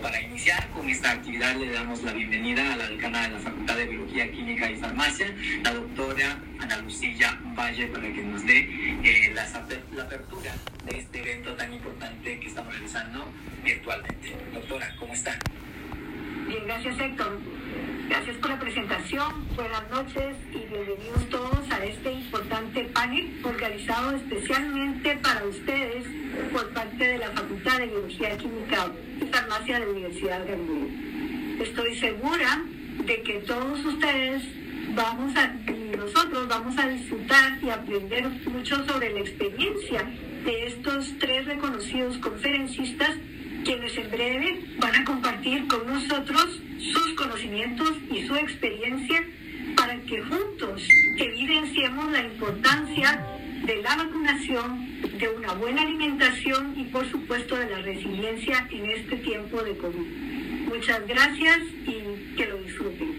Para iniciar con esta actividad le damos la bienvenida a la decana de la Facultad de Biología, Química y Farmacia, la doctora Ana Lucilla Valle, para que nos dé eh, la, la apertura de este evento tan importante que estamos realizando virtualmente. Doctora, ¿cómo está? Bien, gracias Héctor. Gracias por la presentación. Buenas noches y bienvenidos todos a este importante panel organizado especialmente para ustedes por parte de la Facultad de Biología Química y Farmacia de la Universidad Galileo. Estoy segura de que todos ustedes vamos a, y nosotros vamos a disfrutar y aprender mucho sobre la experiencia de estos tres reconocidos conferencistas quienes en breve van a compartir con nosotros sus conocimientos y su experiencia para que juntos evidenciemos la importancia de la vacunación, de una buena alimentación y por supuesto de la resiliencia en este tiempo de COVID. Muchas gracias y que lo disfruten.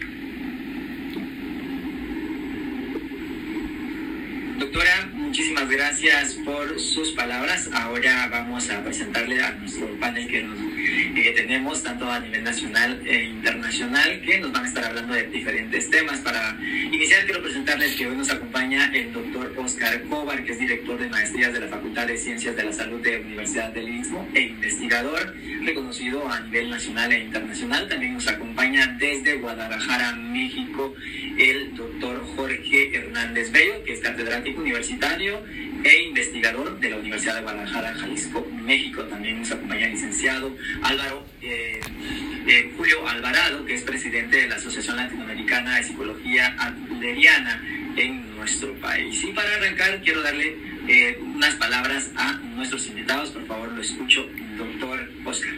Doctora, muchísimas gracias por sus palabras. Ahora vamos a presentarle a nuestro panel que nos eh, tenemos, tanto a nivel nacional e internacional, que nos van a estar hablando de diferentes temas. Para iniciar, quiero presentarles que hoy nos acompaña el doctor Oscar Cobar, que es director de maestrías de la Facultad de Ciencias de la Salud de la Universidad del Istmo e investigador reconocido a nivel nacional e internacional. También nos acompaña desde Guadalajara, México, el doctor Jorge Hernández Bello, que es catedrático universitario e investigador de la Universidad de Guadalajara, Jalisco, México. También nos acompaña el licenciado Álvaro eh, eh, Julio Alvarado, que es presidente de la Asociación Latinoamericana de Psicología Adleriana en nuestro país. Y para arrancar, quiero darle eh, unas palabras a nuestros invitados. Por favor, lo escucho, doctor Oscar.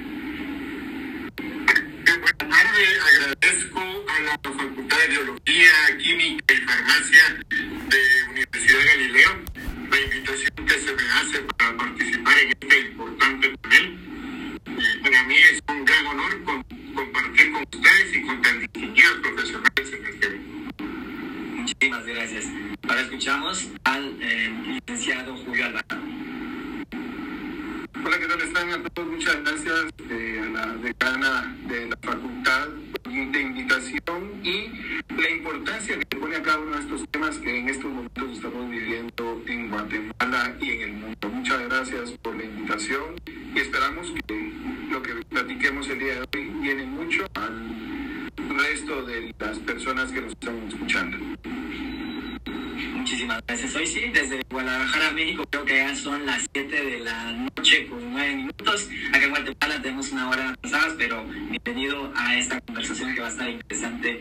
Buenas tardes, agradezco a la Facultad de Biología, Química y Farmacia de Universidad de Galileo la invitación que se me hace para participar en este importante panel. Y para mí es un gran honor compartir con ustedes y con tan distinguidos profesionales en este evento. Muchísimas gracias. Ahora escuchamos al eh, licenciado Julio Alvarado. Hola, ¿qué tal están a todos? Muchas gracias eh, a la decana de la facultad de y la importancia que pone a cada uno de estos temas que en estos momentos estamos viviendo en Guatemala y en el mundo. Muchas gracias por la invitación y esperamos que lo que platiquemos el día de hoy viene mucho al resto de las personas que nos están escuchando. Muchísimas gracias. Hoy sí, desde Guadalajara, México, creo que ya son las 7 de la noche con 9 minutos. Acá en Guatemala tenemos una hora pasadas, pero bienvenido a esta conversación que va a estar interesante,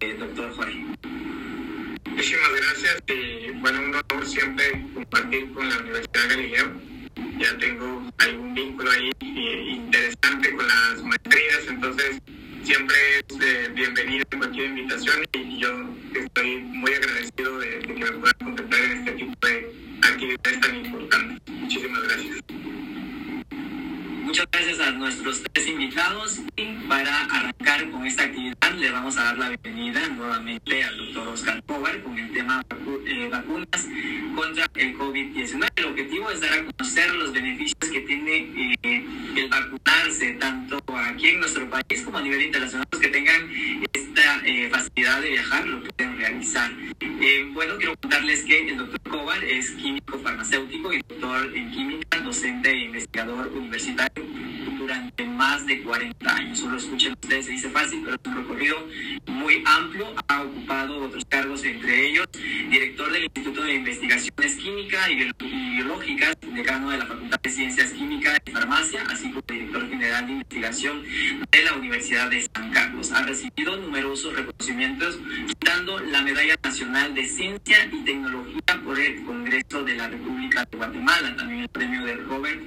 eh, doctor Jorge. Muchísimas gracias y bueno, un honor siempre compartir con la Universidad de Galileo. Ya tengo algún vínculo ahí interesante con las maestrías, entonces siempre es eh, bienvenido en cualquier invitación país como a nivel internacional, los que tengan esta eh, facilidad de viajar lo pueden realizar. Eh, bueno, quiero contarles que el doctor Cobar es químico farmacéutico y doctor en química, docente e investigador universitario durante más de 40 años. Solo escuchen ustedes, se dice fácil, pero es un recorrido muy amplio. Ha ocupado otros cargos, entre ellos director del Instituto de Investigaciones Químicas y Biológicas, decano de la Facultad de Ciencias Químicas y Farmacia, así como director general de investigación de la Universidad de San Carlos. Ha recibido numerosos reconocimientos, dando la Medalla Nacional de Ciencia y Tecnología por el Congreso de la República de Guatemala, también el premio de Robert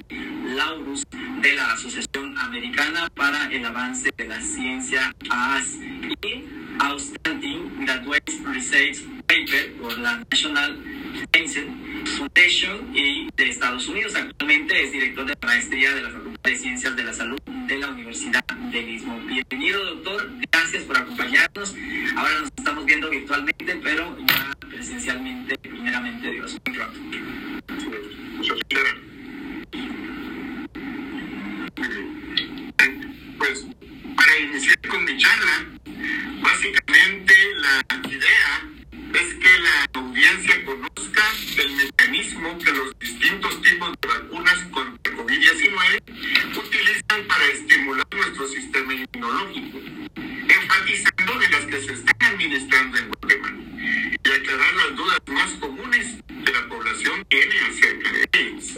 Laurus de la Asociación Americana para el Avance de la Ciencia AAS y Outstanding Graduate Research Paper por la National Science Foundation y de Estados Unidos. Actualmente es director de la maestría de la Facultad de Ciencias de la Salud de la Universidad del Istmo. Bienvenido, doctor. Gracias por acompañarnos. Ahora nos estamos viendo virtualmente, pero ya presencialmente, primeramente Dios. Muy pronto. pues para iniciar con mi charla, básicamente la idea es que la audiencia conozca el mecanismo que los distintos tipos de vacunas contra COVID-19 utilizan para estimular nuestro sistema inmunológico, enfatizando en las que se están administrando en Guatemala y aclarar las dudas más comunes que la población tiene acerca de ellas.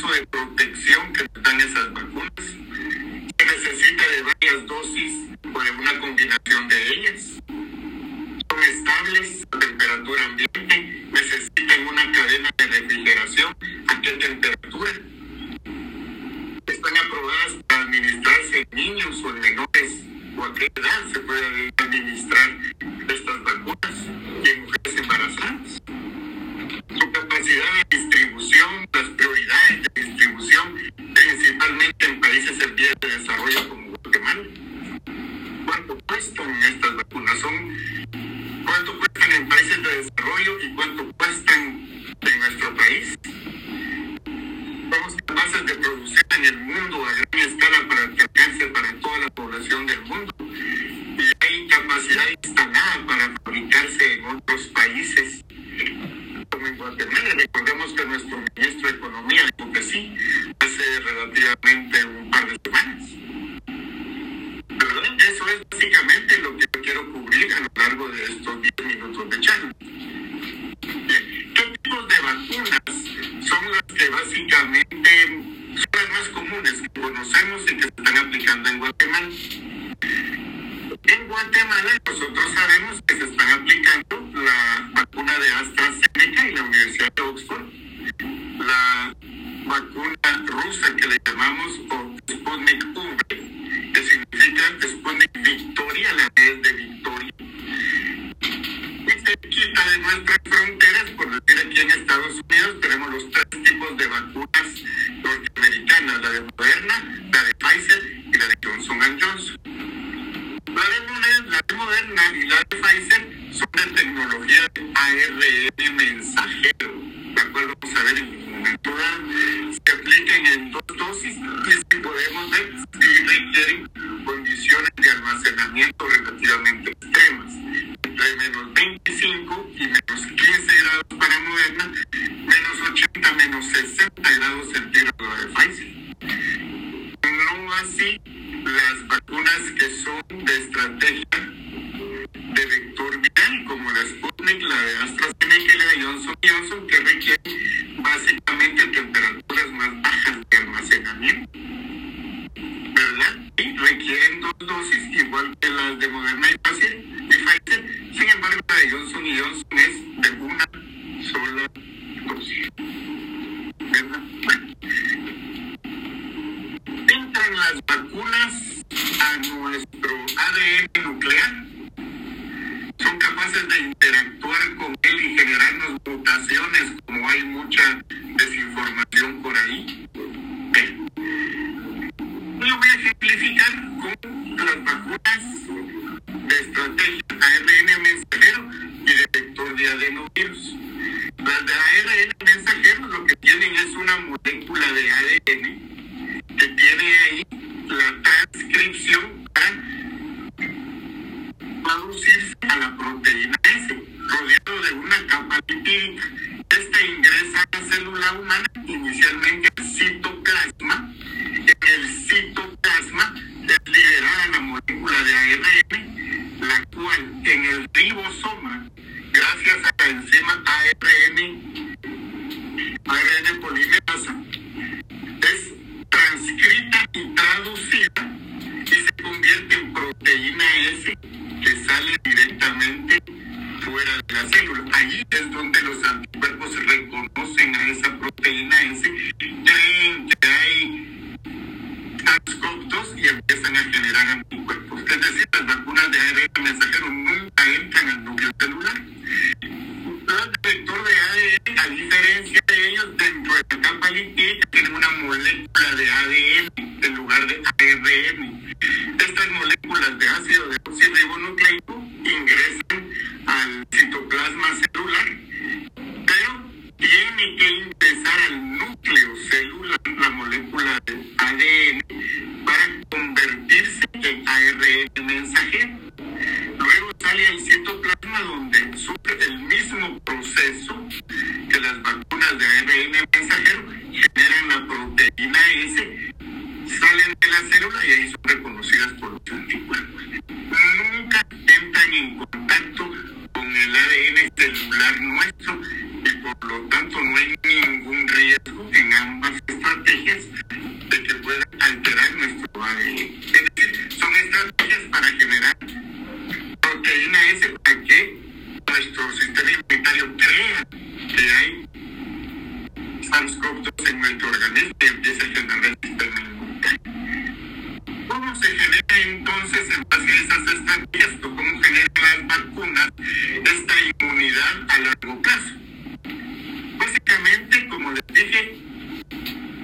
¿Cuál es el lapso de protección que dan esas vacunas? Se necesita de varias dosis o de una combinación de ellas. Son estables a temperatura ambiente, necesitan una cadena de refrigeración a qué temperatura. Están aprobadas para administrarse en niños o en menores o a qué edad se el mundo a requieren condiciones de almacenamiento relativamente extremas. Entre menos 25 y menos 15 grados para Moderna, menos 80, menos 60 grados centígrados de Pfizer. No así las vacunas que son de estrategia de vector viral, como la Sputnik, la de AstraZeneca y la de Johnson Johnson, que requieren básicamente temperaturas más bajas de almacenamiento. Requieren dos dosis, igual que las de Moderna. Y Pfizer. Sin embargo, la de Johnson y Johnson es de una sola dosis. ¿Verdad? Bueno. Entran las vacunas a nuestro ADN nuclear son capaces de interactuar con él y generarnos mutaciones, como hay mucha desinformación por ahí. Bien. Lo voy a ejemplificar con vacunas de estrategia ARN mensajero y de vector de adenovirus. Las de ARN mensajero lo que tienen es una molécula de ADN que tiene ahí la transcripción para producirse a la proteína S, rodeado de una capa lipídica. Esta ingresa a la célula humana inicialmente donde sufre el mismo proceso que las vacunas de ARN mensajero, generan la proteína S, salen de la célula y ahí son se genera entonces en base a esas estrategias o cómo generan las vacunas esta inmunidad a largo plazo. Básicamente, como les dije,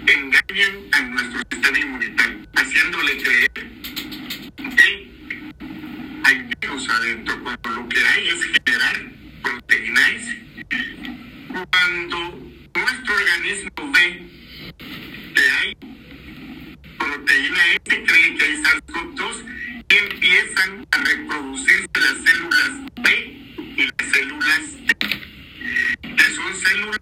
engañan a nuestro sistema inmunitario, haciéndole creer que hay virus adentro, cuando lo que hay es generar proteínas. Cuando nuestro organismo ve que hay proteína S36SARS-CoV-2 y empiezan a reproducirse las células B y las células T, que son células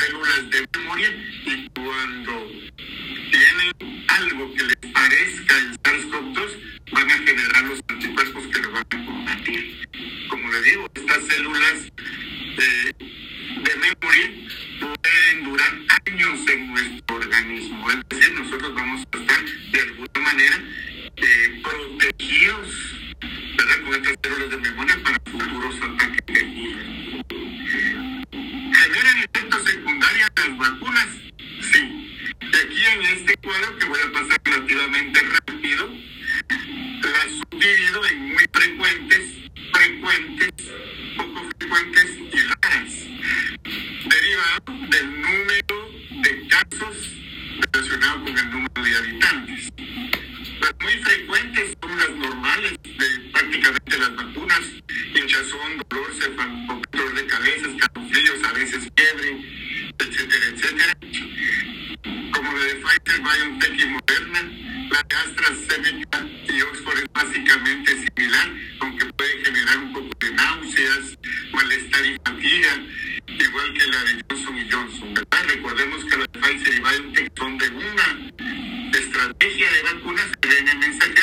células de memoria y cuando tienen algo que le But it music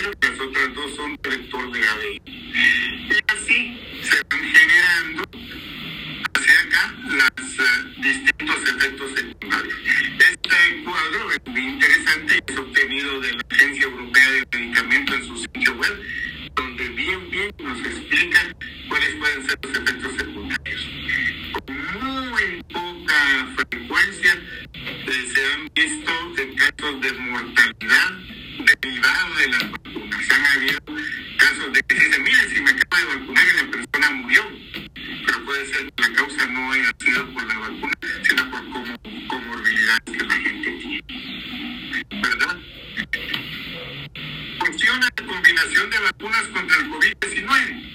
la causa no ha sido por la vacuna, sino por como, comorbilidades que la gente tiene. ¿Verdad? Funciona la combinación de vacunas contra el COVID-19.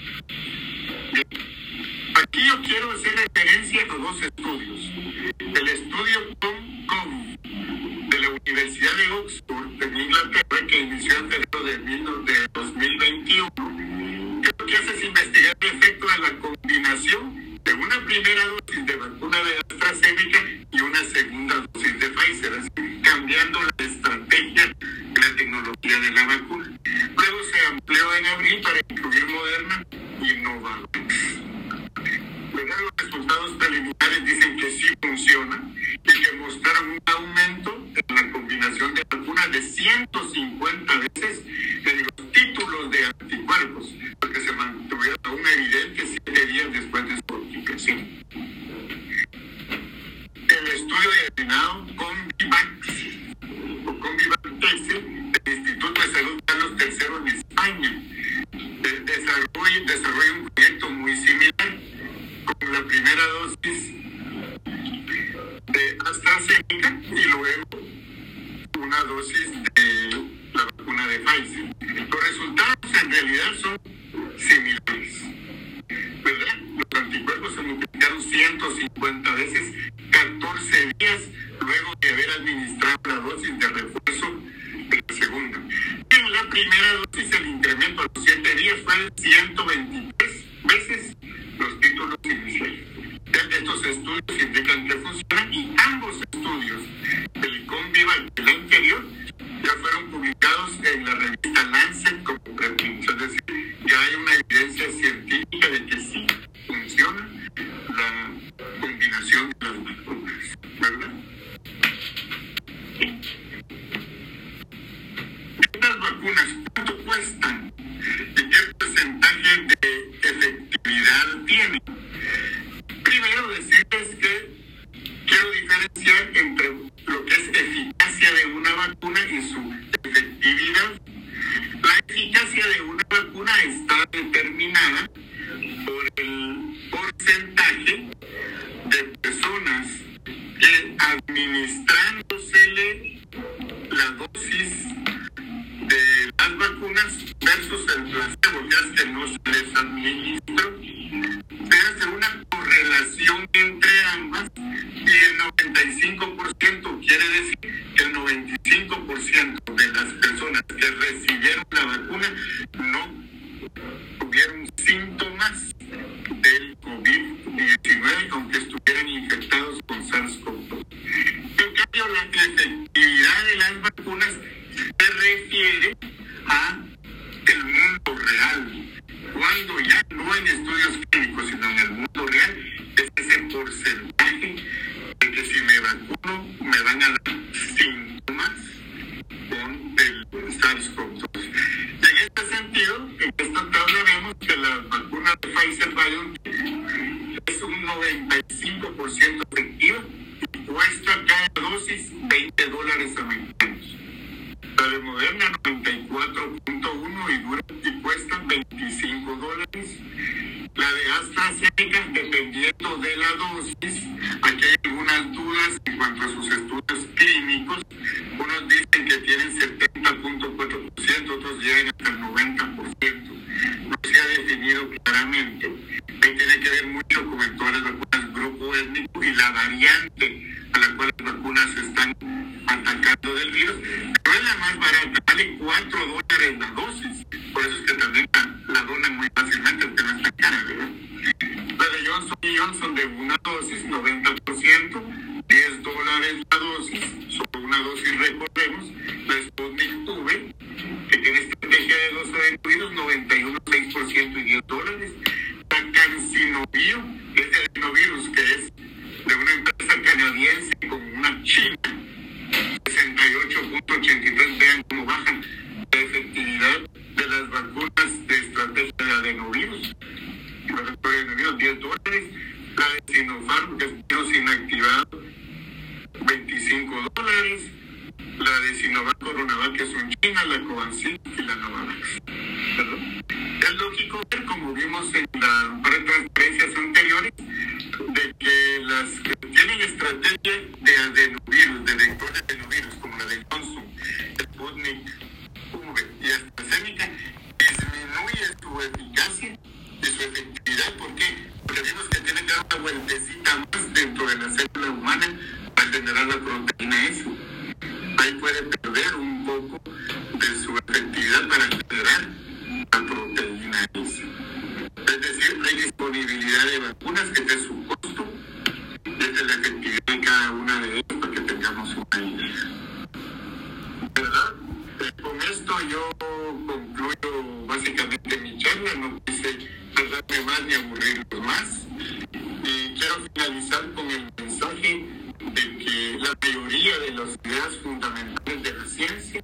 Aquí yo quiero hacer referencia a dos estudios. El estudio COM de la Universidad de Oxford, en Inglaterra, que inició en febrero de 2021, que lo que hace es investigar Villa de Veracruz y luego una dosis de la vacuna de Pfizer. Los resultados en realidad son similares, ¿verdad? Los anticuerpos se multiplicaron 150 veces, 14 días luego de haber administrado la dosis de refuerzo de la segunda. En la primera dosis el incremento a los 7 días fue de 123 veces los títulos iniciales estudios indican que funciona y ambos estudios, el Conviva y el anterior, ya fueron publicados en la revista Lancet como administrándosele la dosis de las vacunas versus el placebo, ya que no se les administra no en estudios clínicos, sino en el mundo real, que tienen 70 al punto 4%, otros llegan hasta el 90%. No se ha definido claramente. Ahí tiene que ver mucho con en las vacunas grupo étnico y la variante a la cual las vacunas se están atacando del virus. Pero es la más barata, vale 4 dólares la dosis. Por eso es que también la, la donan muy fácilmente, porque no está cara, ¿verdad? La de Johnson y Johnson de una dosis 90 la mayoría de las ideas fundamentales de la ciencia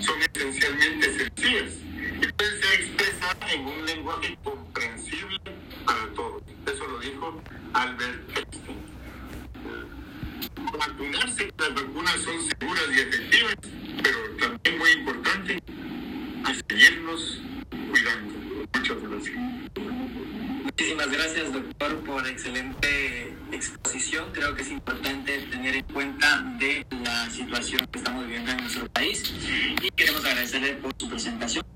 son esencialmente sencillas y pueden ser expresadas en un lenguaje comprensible para todos. Eso lo dijo Albert Einstein. Vacunarse, las vacunas son seguras y efectivas, pero también muy importante, a seguirnos cuidando. Muchas gracias. Muchísimas gracias, doctor, por excelente exposición. Creo que es importante tener en cuenta de la situación que estamos viviendo en nuestro país y queremos agradecerle por su presentación.